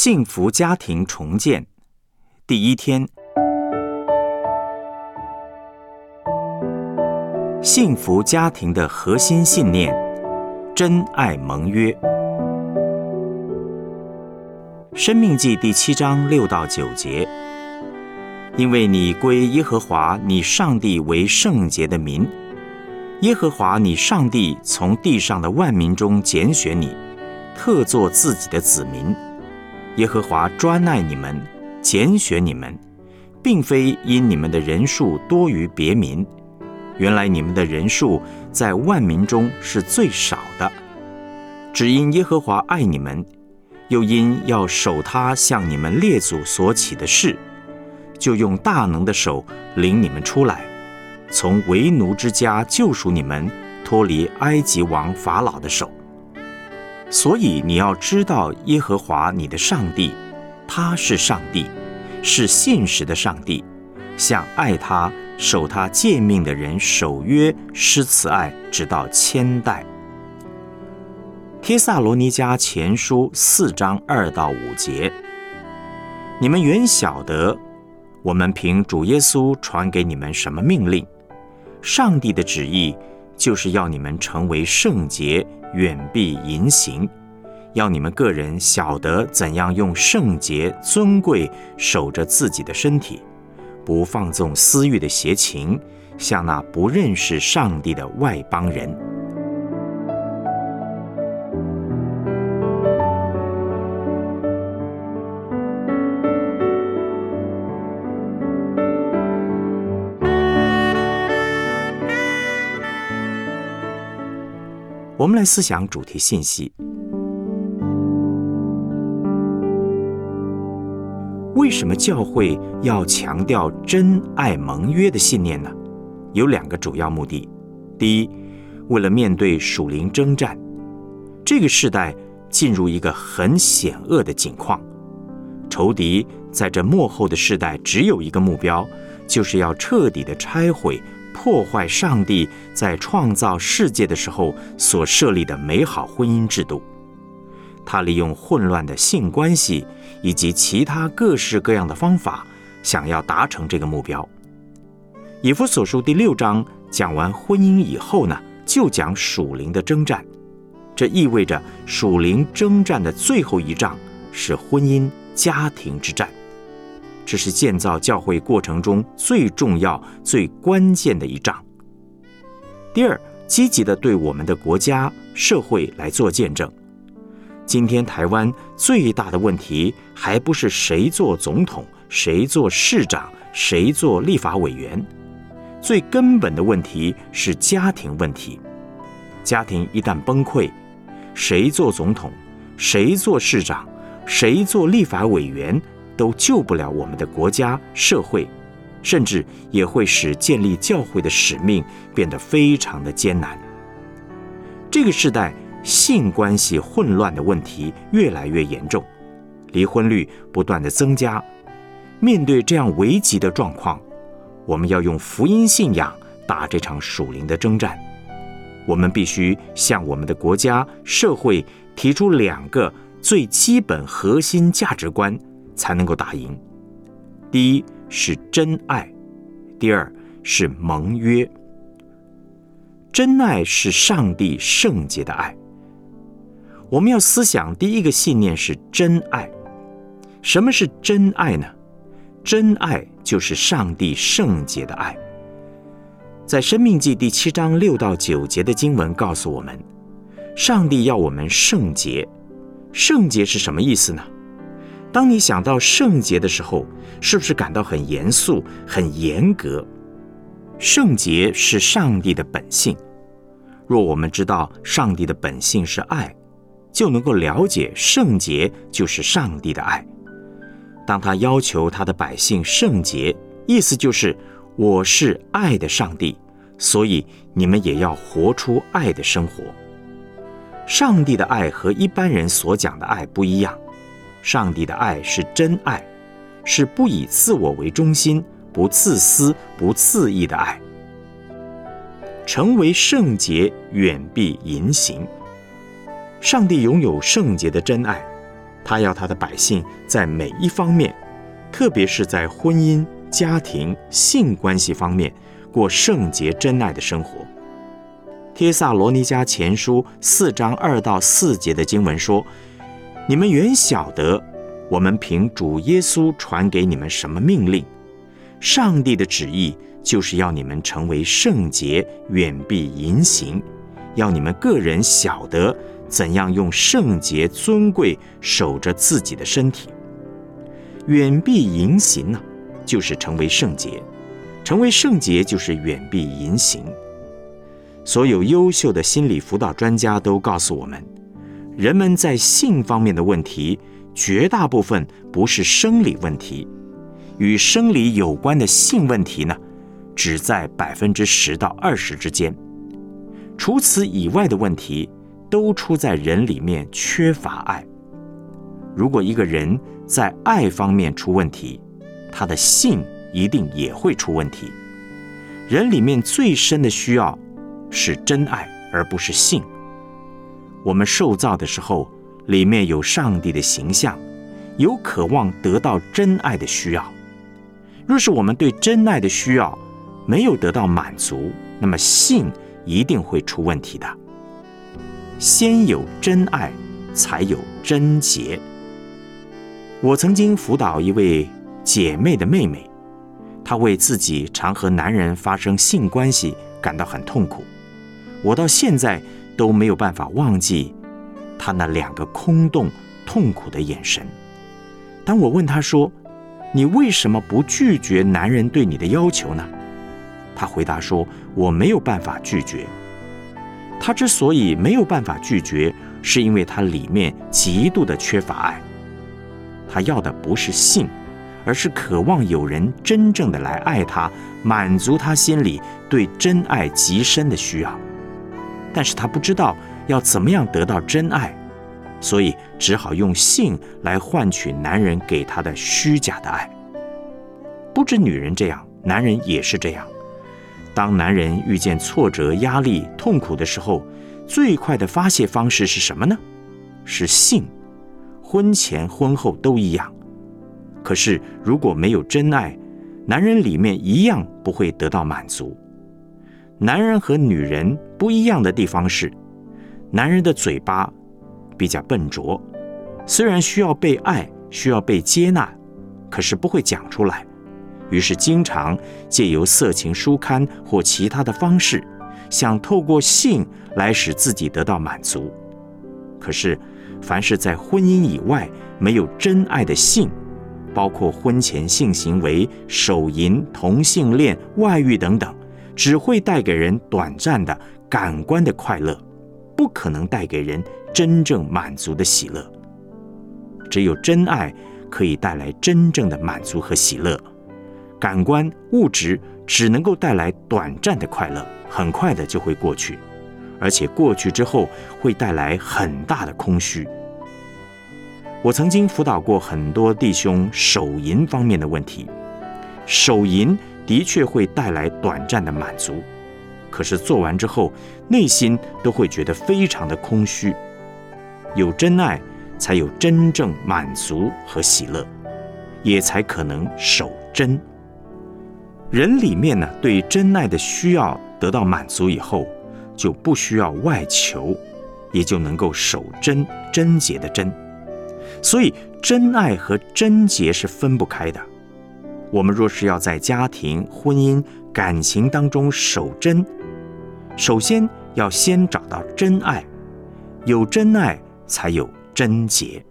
幸福家庭重建。第一天，幸福家庭的核心信念：真爱盟约。生命记第七章六到九节，因为你归耶和华你上帝为圣洁的民，耶和华你上帝从地上的万民中拣选你，特作自己的子民。耶和华专爱你们，拣选你们，并非因你们的人数多于别民。原来你们的人数在万民中是最少的，只因耶和华爱你们，又因要守他向你们列祖所起的事，就用大能的手领你们出来，从为奴之家救赎你们，脱离埃及王法老的手。所以你要知道，耶和华你的上帝，他是上帝，是信实的上帝，向爱他、守他诫命的人守约施慈爱，直到千代。帖萨罗尼迦前书四章二到五节，你们原晓得，我们凭主耶稣传给你们什么命令？上帝的旨意就是要你们成为圣洁。远避淫行，要你们个人晓得怎样用圣洁尊贵守着自己的身体，不放纵私欲的邪情，像那不认识上帝的外邦人。我们来思想主题信息：为什么教会要强调真爱盟约的信念呢？有两个主要目的。第一，为了面对属灵征战，这个时代进入一个很险恶的境况，仇敌在这幕后的时代只有一个目标，就是要彻底的拆毁。破坏上帝在创造世界的时候所设立的美好婚姻制度，他利用混乱的性关系以及其他各式各样的方法，想要达成这个目标。以弗所书第六章讲完婚姻以后呢，就讲属灵的征战，这意味着属灵征战的最后一仗是婚姻家庭之战。这是建造教会过程中最重要、最关键的一仗。第二，积极的对我们的国家、社会来做见证。今天台湾最大的问题，还不是谁做总统、谁做市长、谁做立法委员，最根本的问题是家庭问题。家庭一旦崩溃，谁做总统、谁做市长、谁做立法委员。都救不了我们的国家、社会，甚至也会使建立教会的使命变得非常的艰难。这个时代性关系混乱的问题越来越严重，离婚率不断的增加。面对这样危急的状况，我们要用福音信仰打这场属灵的征战。我们必须向我们的国家、社会提出两个最基本核心价值观。才能够打赢。第一是真爱，第二是盟约。真爱是上帝圣洁的爱。我们要思想第一个信念是真爱。什么是真爱呢？真爱就是上帝圣洁的爱。在《生命记》第七章六到九节的经文告诉我们，上帝要我们圣洁。圣洁是什么意思呢？当你想到圣洁的时候，是不是感到很严肃、很严格？圣洁是上帝的本性。若我们知道上帝的本性是爱，就能够了解圣洁就是上帝的爱。当他要求他的百姓圣洁，意思就是我是爱的上帝，所以你们也要活出爱的生活。上帝的爱和一般人所讲的爱不一样。上帝的爱是真爱，是不以自我为中心、不自私、不自意的爱。成为圣洁，远避淫行。上帝拥有圣洁的真爱，他要他的百姓在每一方面，特别是在婚姻、家庭、性关系方面，过圣洁真爱的生活。帖萨罗尼迦前书四章二到四节的经文说：“你们原晓得，我们凭主耶稣传给你们什么命令？上帝的旨意就是要你们成为圣洁，远避淫行；要你们个人晓得怎样用圣洁尊贵守着自己的身体。远避淫行呢，就是成为圣洁；成为圣洁，就是远避淫行。”所有优秀的心理辅导专家都告诉我们，人们在性方面的问题，绝大部分不是生理问题，与生理有关的性问题呢，只在百分之十到二十之间。除此以外的问题，都出在人里面缺乏爱。如果一个人在爱方面出问题，他的性一定也会出问题。人里面最深的需要。是真爱，而不是性。我们受造的时候，里面有上帝的形象，有渴望得到真爱的需要。若是我们对真爱的需要没有得到满足，那么性一定会出问题的。先有真爱，才有贞洁。我曾经辅导一位姐妹的妹妹，她为自己常和男人发生性关系感到很痛苦。我到现在都没有办法忘记他那两个空洞、痛苦的眼神。当我问他说：“你为什么不拒绝男人对你的要求呢？”他回答说：“我没有办法拒绝。”他之所以没有办法拒绝，是因为他里面极度的缺乏爱。他要的不是性，而是渴望有人真正的来爱他，满足他心里对真爱极深的需要。但是他不知道要怎么样得到真爱，所以只好用性来换取男人给他的虚假的爱。不止女人这样，男人也是这样。当男人遇见挫折、压力、痛苦的时候，最快的发泄方式是什么呢？是性。婚前婚后都一样。可是如果没有真爱，男人里面一样不会得到满足。男人和女人不一样的地方是，男人的嘴巴比较笨拙，虽然需要被爱，需要被接纳，可是不会讲出来，于是经常借由色情书刊或其他的方式，想透过性来使自己得到满足。可是，凡是在婚姻以外没有真爱的性，包括婚前性行为、手淫、同性恋、外遇等等。只会带给人短暂的感官的快乐，不可能带给人真正满足的喜乐。只有真爱可以带来真正的满足和喜乐。感官物质只能够带来短暂的快乐，很快的就会过去，而且过去之后会带来很大的空虚。我曾经辅导过很多弟兄手淫方面的问题，手淫。的确会带来短暂的满足，可是做完之后，内心都会觉得非常的空虚。有真爱，才有真正满足和喜乐，也才可能守真。人里面呢，对真爱的需要得到满足以后，就不需要外求，也就能够守真贞洁的真。所以，真爱和贞洁是分不开的。我们若是要在家庭、婚姻、感情当中守贞，首先要先找到真爱，有真爱才有贞洁。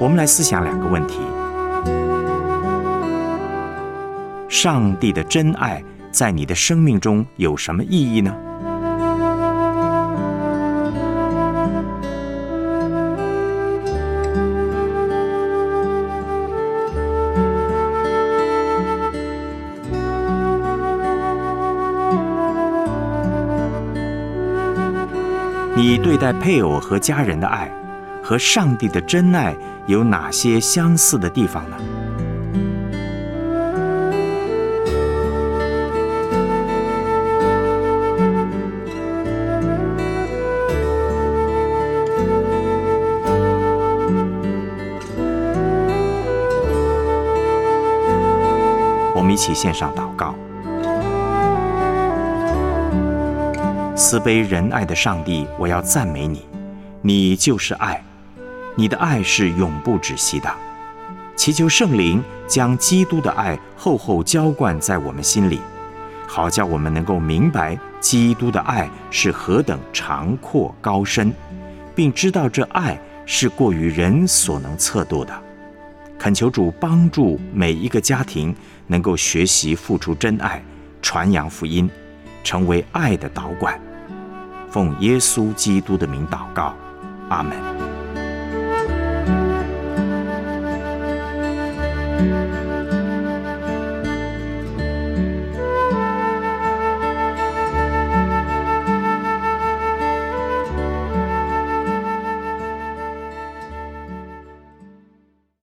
我们来思想两个问题：上帝的真爱在你的生命中有什么意义呢？你对待配偶和家人的爱和上帝的真爱有哪些相似的地方呢？我们一起献上祷告。慈悲仁爱的上帝，我要赞美你，你就是爱，你的爱是永不止息的。祈求圣灵将基督的爱厚厚浇灌在我们心里，好叫我们能够明白基督的爱是何等长阔高深，并知道这爱是过于人所能测度的。恳求主帮助每一个家庭能够学习付出真爱，传扬福音，成为爱的导管。奉耶稣基督的名祷告，阿门。